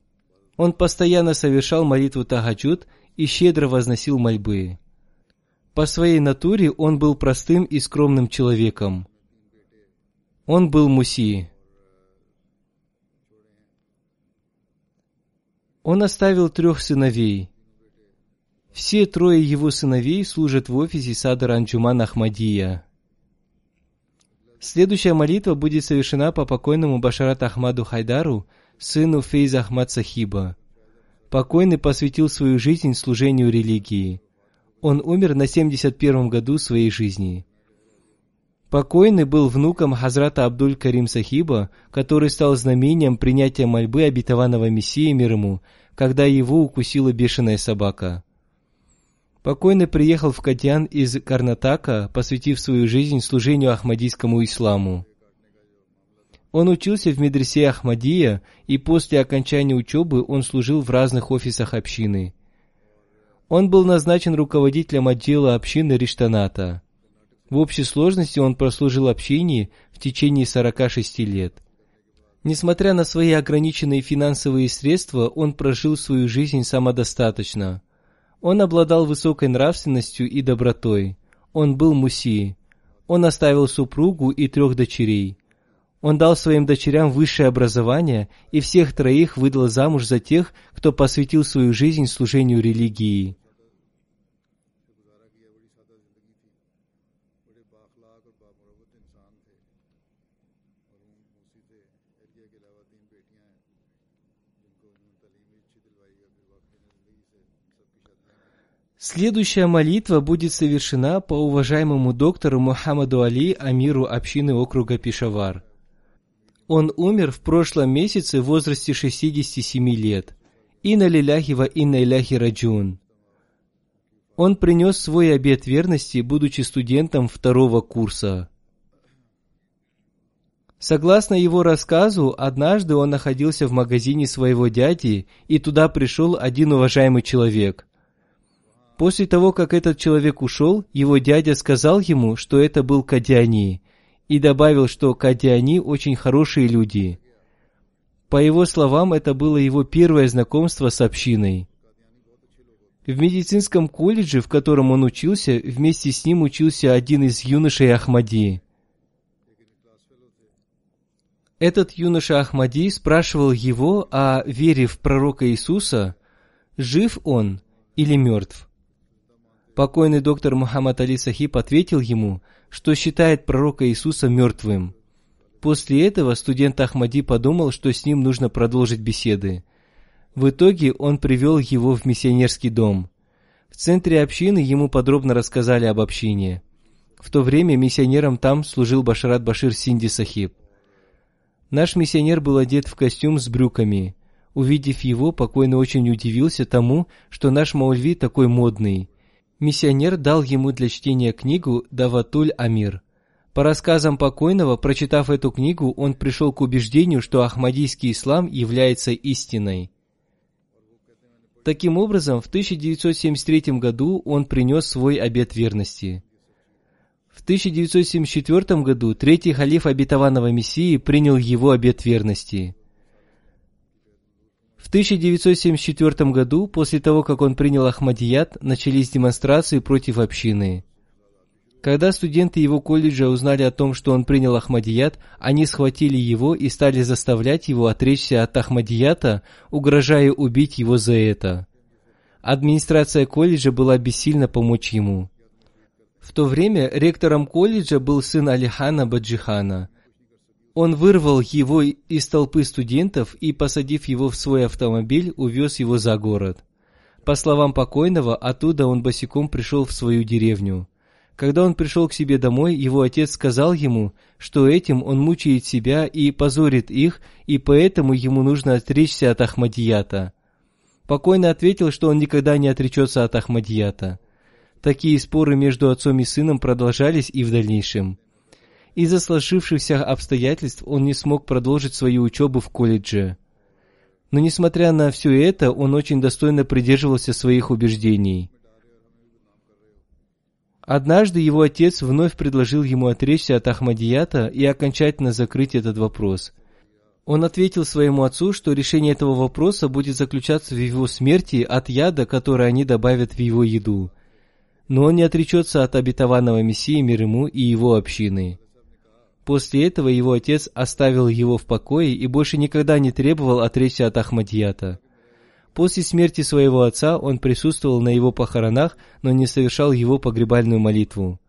B: Он постоянно совершал молитву Тагаджуд и щедро возносил мольбы. По своей натуре он был простым и скромным человеком. Он был муси. Он оставил трех сыновей. Все трое его сыновей служат в офисе Садр Анджуман Ахмадия. Следующая молитва будет совершена по покойному Башарат Ахмаду Хайдару – сыну Фейз Ахмад Сахиба. Покойный посвятил свою жизнь служению религии. Он умер на 71-м году своей жизни. Покойный был внуком Хазрата Абдуль Карим Сахиба, который стал знамением принятия мольбы обетованного Мессии мир ему, когда его укусила бешеная собака. Покойный приехал в Кадьян из Карнатака, посвятив свою жизнь служению ахмадийскому исламу. Он учился в медресе Ахмадия, и после окончания учебы он служил в разных офисах общины. Он был назначен руководителем отдела общины Риштаната. В общей сложности он прослужил общине в течение 46 лет. Несмотря на свои ограниченные финансовые средства, он прожил свою жизнь самодостаточно. Он обладал высокой нравственностью и добротой. Он был муси. Он оставил супругу и трех дочерей. Он дал своим дочерям высшее образование и всех троих выдал замуж за тех, кто посвятил свою жизнь служению религии. Следующая молитва будет совершена по уважаемому доктору Мухаммаду Али, амиру общины округа Пишавар – он умер в прошлом месяце в возрасте 67 лет. Инна лиляхи ва инна иляхи раджун. Он принес свой обет верности, будучи студентом второго курса. Согласно его рассказу, однажды он находился в магазине своего дяди, и туда пришел один уважаемый человек. После того, как этот человек ушел, его дядя сказал ему, что это был Кадяни, и добавил, что кадиани очень хорошие люди. По его словам, это было его первое знакомство с общиной. В медицинском колледже, в котором он учился, вместе с ним учился один из юношей Ахмади. Этот юноша Ахмади спрашивал его о вере в пророка Иисуса, жив он или мертв. Покойный доктор Мухаммад Али Сахиб ответил ему – что считает пророка Иисуса мертвым. После этого студент Ахмади подумал, что с ним нужно продолжить беседы. В итоге он привел его в миссионерский дом. В центре общины ему подробно рассказали об общине. В то время миссионером там служил Башарат Башир Синди Сахиб. Наш миссионер был одет в костюм с брюками. Увидев его, покойно очень удивился тому, что наш Маульви такой модный – Миссионер дал ему для чтения книгу «Даватуль Амир». По рассказам покойного, прочитав эту книгу, он пришел к убеждению, что ахмадийский ислам является истиной. Таким образом, в 1973 году он принес свой обет верности. В 1974 году третий халиф обетованного Мессии принял его обет верности. В 1974 году, после того, как он принял Ахмадият, начались демонстрации против общины. Когда студенты его колледжа узнали о том, что он принял Ахмадият, они схватили его и стали заставлять его отречься от Ахмадията, угрожая убить его за это. Администрация колледжа была бессильна помочь ему. В то время ректором колледжа был сын Алихана Баджихана. Он вырвал его из толпы студентов и, посадив его в свой автомобиль, увез его за город. По словам покойного, оттуда он босиком пришел в свою деревню. Когда он пришел к себе домой, его отец сказал ему, что этим он мучает себя и позорит их, и поэтому ему нужно отречься от Ахмадията. Покойно ответил, что он никогда не отречется от Ахмадията. Такие споры между отцом и сыном продолжались и в дальнейшем. Из-за сложившихся обстоятельств он не смог продолжить свою учебу в колледже. Но несмотря на все это, он очень достойно придерживался своих убеждений – Однажды его отец вновь предложил ему отречься от Ахмадията и окончательно закрыть этот вопрос. Он ответил своему отцу, что решение этого вопроса будет заключаться в его смерти от яда, который они добавят в его еду. Но он не отречется от обетованного Мессии мир ему и его общины. После этого его отец оставил его в покое и больше никогда не требовал отречься от Ахмадията. После смерти своего отца он присутствовал на его похоронах, но не совершал его погребальную молитву.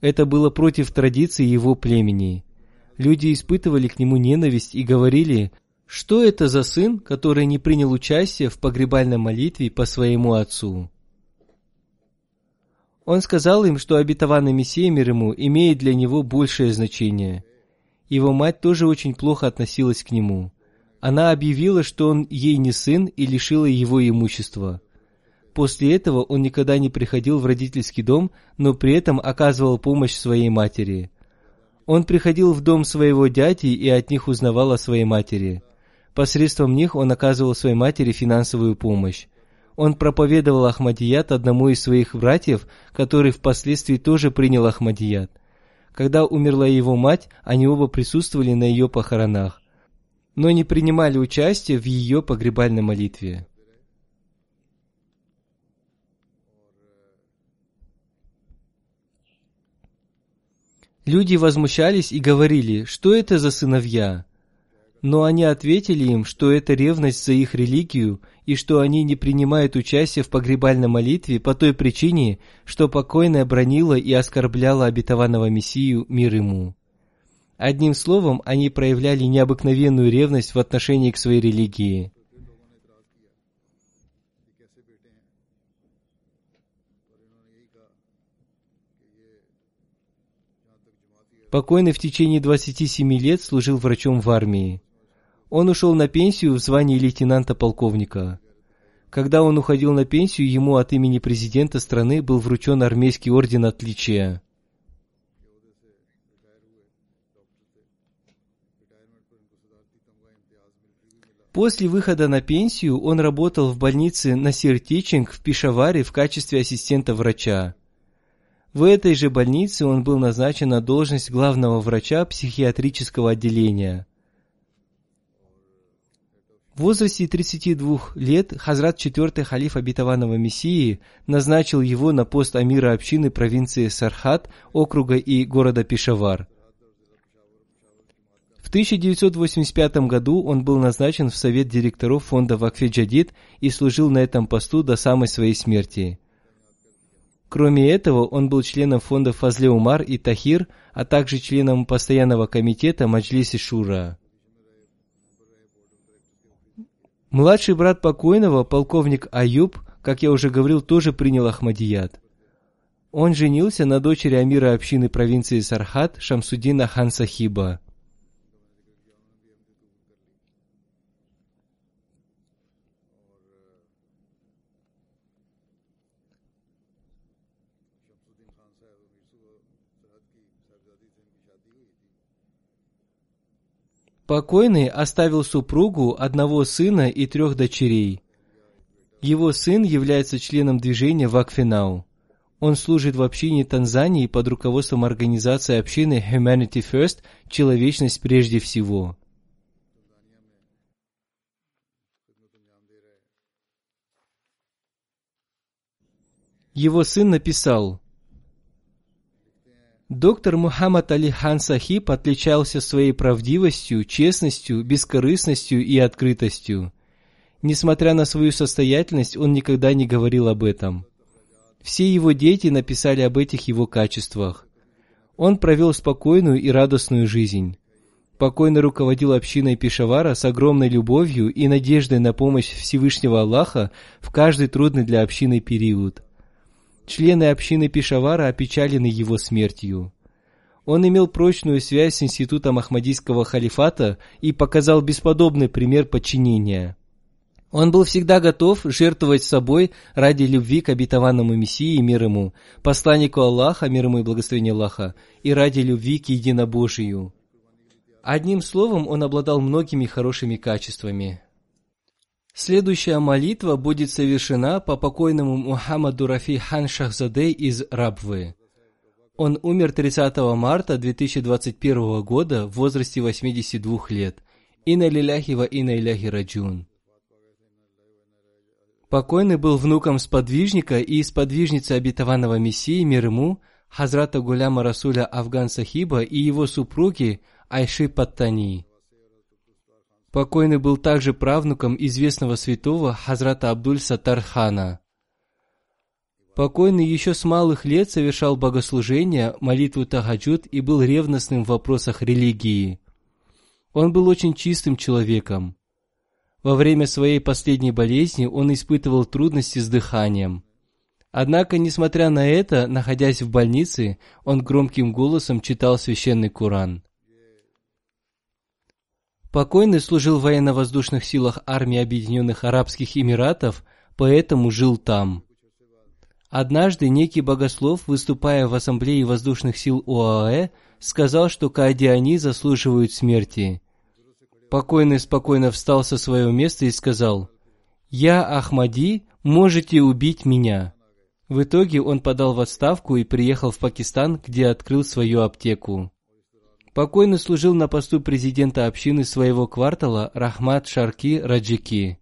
B: Это было против традиций его племени. Люди испытывали к нему ненависть и говорили, что это за сын, который не принял участие в погребальной молитве по своему отцу. Он сказал им, что обетованный Мессия мир ему имеет для него большее значение. Его мать тоже очень плохо относилась к нему – она объявила, что он ей не сын и лишила его имущества. После этого он никогда не приходил в родительский дом, но при этом оказывал помощь своей матери. Он приходил в дом своего дяди и от них узнавал о своей матери. Посредством них он оказывал своей матери финансовую помощь. Он проповедовал Ахмадият одному из своих братьев, который впоследствии тоже принял Ахмадият. Когда умерла его мать, они оба присутствовали на ее похоронах но не принимали участие в ее погребальной молитве. Люди возмущались и говорили, что это за сыновья. Но они ответили им, что это ревность за их религию и что они не принимают участие в погребальной молитве по той причине, что покойная бронила и оскорбляла обетованного Мессию мир ему. Одним словом, они проявляли необыкновенную ревность в отношении к своей религии. Покойный в течение 27 лет служил врачом в армии. Он ушел на пенсию в звании лейтенанта-полковника. Когда он уходил на пенсию, ему от имени президента страны был вручен армейский орден отличия. После выхода на пенсию он работал в больнице Насир Тичинг в Пишаваре в качестве ассистента врача. В этой же больнице он был назначен на должность главного врача психиатрического отделения. В возрасте 32 лет Хазрат IV халиф обетованного Мессии назначил его на пост амира общины провинции Сархат, округа и города Пишавар – 1985 году он был назначен в совет директоров фонда Вакфе Джадид и служил на этом посту до самой своей смерти. Кроме этого, он был членом фонда Фазле Умар и Тахир, а также членом постоянного комитета Маджлиси Шура. Младший брат покойного, полковник Аюб, как я уже говорил, тоже принял Ахмадият. Он женился на дочери амира общины провинции Сархат Шамсудина Хан Сахиба – Покойный оставил супругу, одного сына и трех дочерей. Его сын является членом движения Вакфинау. Он служит в общине Танзании под руководством организации общины Humanity First – «Человечность прежде всего». Его сын написал, Доктор Мухаммад Али Хан Сахиб отличался своей правдивостью, честностью, бескорыстностью и открытостью. Несмотря на свою состоятельность, он никогда не говорил об этом. Все его дети написали об этих его качествах. Он провел спокойную и радостную жизнь. Покойно руководил общиной Пешавара с огромной любовью и надеждой на помощь Всевышнего Аллаха в каждый трудный для общины период. Члены общины Пешавара опечалены его смертью. Он имел прочную связь с институтом Ахмадийского халифата и показал бесподобный пример подчинения – он был всегда готов жертвовать собой ради любви к обетованному Мессии, мир ему, посланнику Аллаха, мир ему и благословение Аллаха, и ради любви к единобожию. Одним словом, он обладал многими хорошими качествами. Следующая молитва будет совершена по покойному Мухаммаду Рафи Хан Шахзаде из Рабвы. Он умер 30 марта 2021 года в возрасте 82 лет. Инна лиляхи ва инна иляхи раджун. Покойный был внуком сподвижника и сподвижницы обетованного Мессии мир ему, Хазрата Гуляма Расуля Афган Сахиба и его супруги Айши Паттани. Покойный был также правнуком известного святого Хазрата Абдуль Сатархана. Покойный еще с малых лет совершал богослужения, молитву Тахаджуд и был ревностным в вопросах религии. Он был очень чистым человеком. Во время своей последней болезни он испытывал трудности с дыханием. Однако, несмотря на это, находясь в больнице, он громким голосом читал священный Куран. Покойный служил в военно-воздушных силах армии Объединенных Арабских Эмиратов, поэтому жил там. Однажды некий богослов, выступая в Ассамблее воздушных сил ОАЭ, сказал, что каадиани заслуживают смерти – Покойный спокойно встал со своего места и сказал, «Я Ахмади, можете убить меня». В итоге он подал в отставку и приехал в Пакистан, где открыл свою аптеку. Покойный служил на посту президента общины своего квартала Рахмат Шарки Раджики.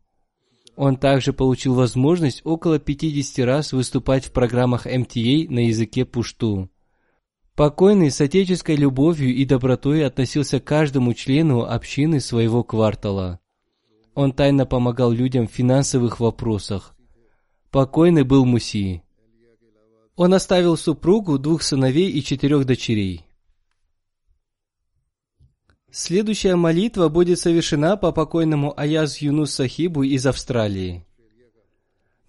B: Он также получил возможность около 50 раз выступать в программах МТА на языке пушту. Покойный с отеческой любовью и добротой относился к каждому члену общины своего квартала. Он тайно помогал людям в финансовых вопросах. Покойный был Муси. Он оставил супругу, двух сыновей и четырех дочерей. Следующая молитва будет совершена по покойному Аяз Юнус Сахибу из Австралии.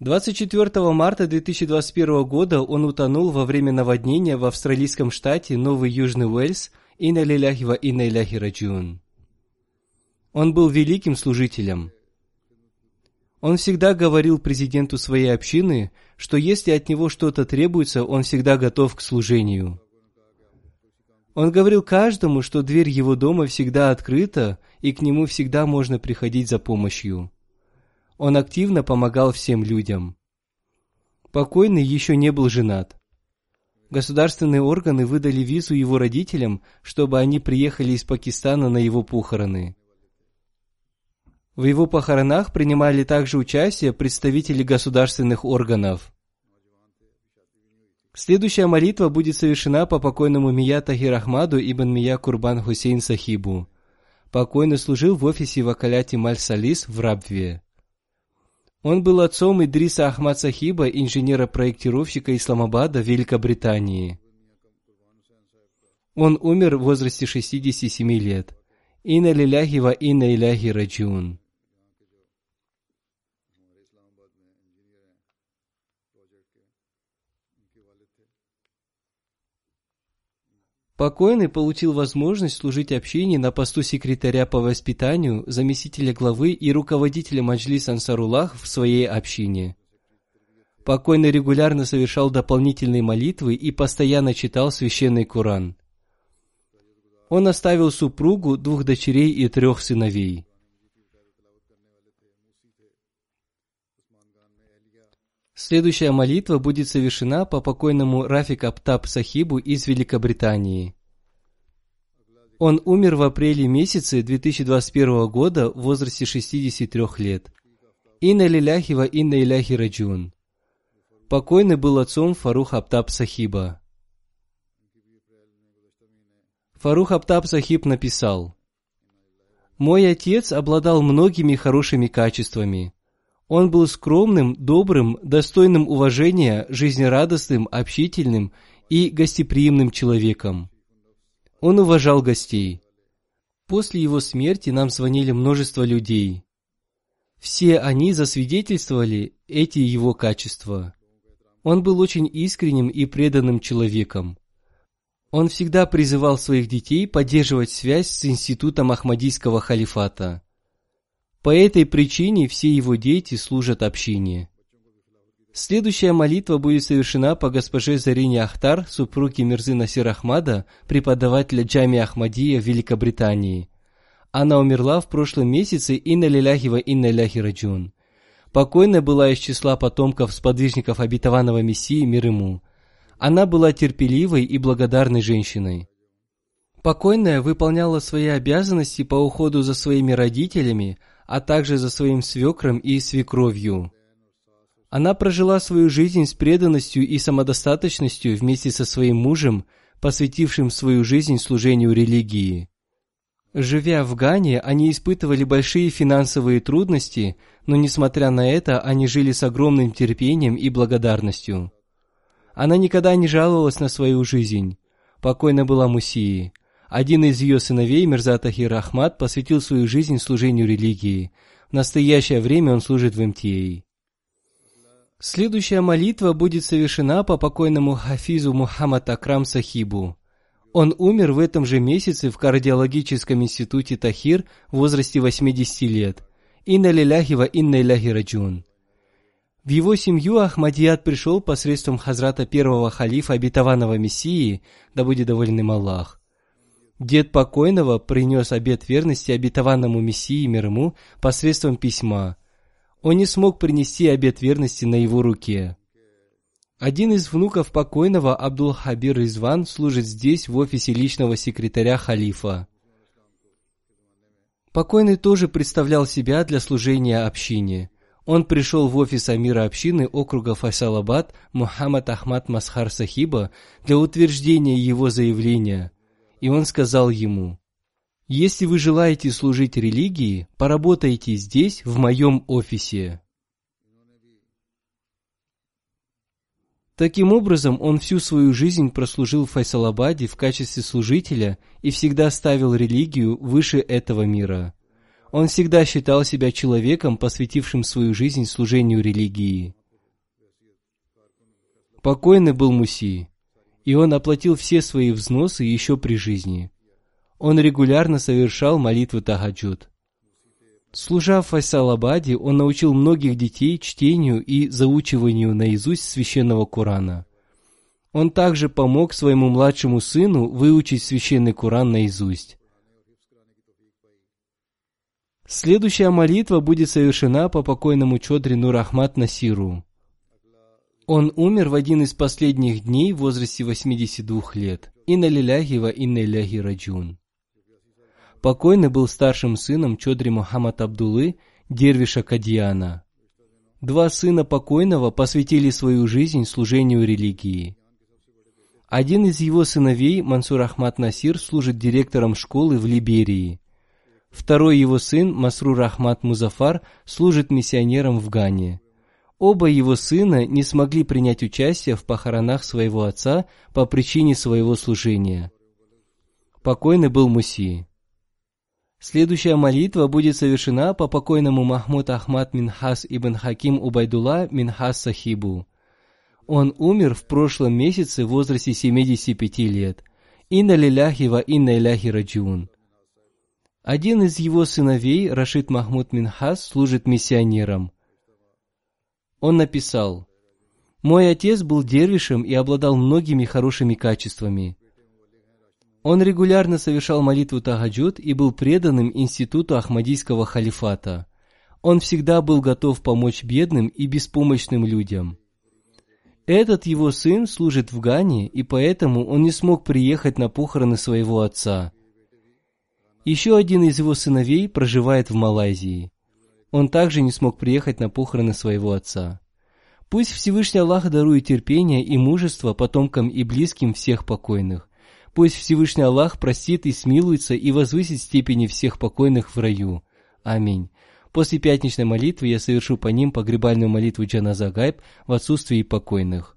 B: 24 марта 2021 года он утонул во время наводнения в австралийском штате Новый Южный Уэльс и на Лиляхива и на Раджун. Он был великим служителем. Он всегда говорил президенту своей общины, что если от него что-то требуется, он всегда готов к служению. Он говорил каждому, что дверь его дома всегда открыта, и к нему всегда можно приходить за помощью. Он активно помогал всем людям. Покойный еще не был женат. Государственные органы выдали визу его родителям, чтобы они приехали из Пакистана на его похороны. В его похоронах принимали также участие представители государственных органов. Следующая молитва будет совершена по покойному Мия Тахир Ахмаду ибн Мия Курбан Хусейн Сахибу. Покойный служил в офисе Вакаляти Маль Салис в Рабве. Он был отцом Идриса Ахмад Сахиба, инженера-проектировщика Исламабада, Великобритании. Он умер в возрасте 67 лет. Инна лиляхи ва инна иляхи раджун. Покойный получил возможность служить общине на посту секретаря по воспитанию, заместителя главы и руководителя Маджлис Ансаруллах в своей общине. Покойный регулярно совершал дополнительные молитвы и постоянно читал священный Коран. Он оставил супругу, двух дочерей и трех сыновей. Следующая молитва будет совершена по покойному Рафик Аптаб Сахибу из Великобритании. Он умер в апреле месяце 2021 года в возрасте 63 лет. Инна лиляхи ва инна иляхи раджун. Покойный был отцом Фарух Аптаб Сахиба. Фарух Аптаб Сахиб написал, «Мой отец обладал многими хорошими качествами. Он был скромным, добрым, достойным уважения, жизнерадостным, общительным и гостеприимным человеком. Он уважал гостей. После его смерти нам звонили множество людей. Все они засвидетельствовали эти его качества. Он был очень искренним и преданным человеком. Он всегда призывал своих детей поддерживать связь с институтом Ахмадийского халифата – по этой причине все его дети служат общине. Следующая молитва будет совершена по госпоже Зарине Ахтар, супруге Мирзы Насир Ахмада, преподавателя Джами Ахмадия в Великобритании. Она умерла в прошлом месяце инна лиляхи ва инна ляхи раджун. Покойная была из числа потомков сподвижников обетованного Мессии мир ему. Она была терпеливой и благодарной женщиной. Покойная выполняла свои обязанности по уходу за своими родителями – а также за своим свекром и свекровью. Она прожила свою жизнь с преданностью и самодостаточностью вместе со своим мужем, посвятившим свою жизнь служению религии. Живя в Гане, они испытывали большие финансовые трудности, но несмотря на это, они жили с огромным терпением и благодарностью. Она никогда не жаловалась на свою жизнь. Покойно была Мусии. Один из ее сыновей, Мирза Тахир Ахмад, посвятил свою жизнь служению религии. В настоящее время он служит в МТА. Следующая молитва будет совершена по покойному Хафизу Мухаммад Акрам Сахибу. Он умер в этом же месяце в кардиологическом институте Тахир в возрасте 80 лет. Инна лиляхи инна иляхи раджун. В его семью Ахмадият пришел посредством хазрата первого халифа обетованного Мессии, да будет доволен им Аллах. Дед покойного принес обет верности обетованному Мессии мир ему посредством письма. Он не смог принести обет верности на его руке. Один из внуков покойного Абдул-Хабир Изван служит здесь в офисе личного секретаря халифа. Покойный тоже представлял себя для служения общине. Он пришел в офис Амира общины округа Файсалабад Мухаммад Ахмад Масхар Сахиба для утверждения его заявления – и он сказал ему, «Если вы желаете служить религии, поработайте здесь, в моем офисе». Таким образом, он всю свою жизнь прослужил в Файсалабаде в качестве служителя и всегда ставил религию выше этого мира. Он всегда считал себя человеком, посвятившим свою жизнь служению религии. Покойный был Муси и он оплатил все свои взносы еще при жизни. Он регулярно совершал молитвы Тахаджуд. Служа в Файсалабаде, он научил многих детей чтению и заучиванию наизусть священного Корана. Он также помог своему младшему сыну выучить священный Коран наизусть. Следующая молитва будет совершена по покойному Чодри Нурахмат Насиру. Он умер в один из последних дней в возрасте 82 лет. Инна лиляхи ва инна иляхи раджун. Покойный был старшим сыном Чодри Мухаммад Абдулы, дервиша Кадьяна. Два сына покойного посвятили свою жизнь служению религии. Один из его сыновей, Мансур Ахмад Насир, служит директором школы в Либерии. Второй его сын, Масрур Ахмад Музафар, служит миссионером в Гане. Оба его сына не смогли принять участие в похоронах своего отца по причине своего служения. Покойный был Муси. Следующая молитва будет совершена по покойному Махмуд Ахмад Минхас ибн Хаким Убайдулла Минхас Сахибу. Он умер в прошлом месяце в возрасте 75 лет. Инна лиляхи ва инна иляхи раджиун. Один из его сыновей, Рашид Махмуд Минхас, служит миссионером – он написал, «Мой отец был дервишем и обладал многими хорошими качествами. Он регулярно совершал молитву Тагаджуд и был преданным институту Ахмадийского халифата. Он всегда был готов помочь бедным и беспомощным людям – Этот его сын служит в Гане, и поэтому он не смог приехать на похороны своего отца. Еще один из его сыновей проживает в Малайзии. Он также не смог приехать на похороны своего отца. Пусть Всевышний Аллах дарует терпение и мужество потомкам и близким всех покойных. Пусть Всевышний Аллах простит и смилуется и возвысит степени всех покойных в раю. Аминь. После пятничной молитвы я совершу по ним погребальную молитву Джаназа Гайб в отсутствии покойных.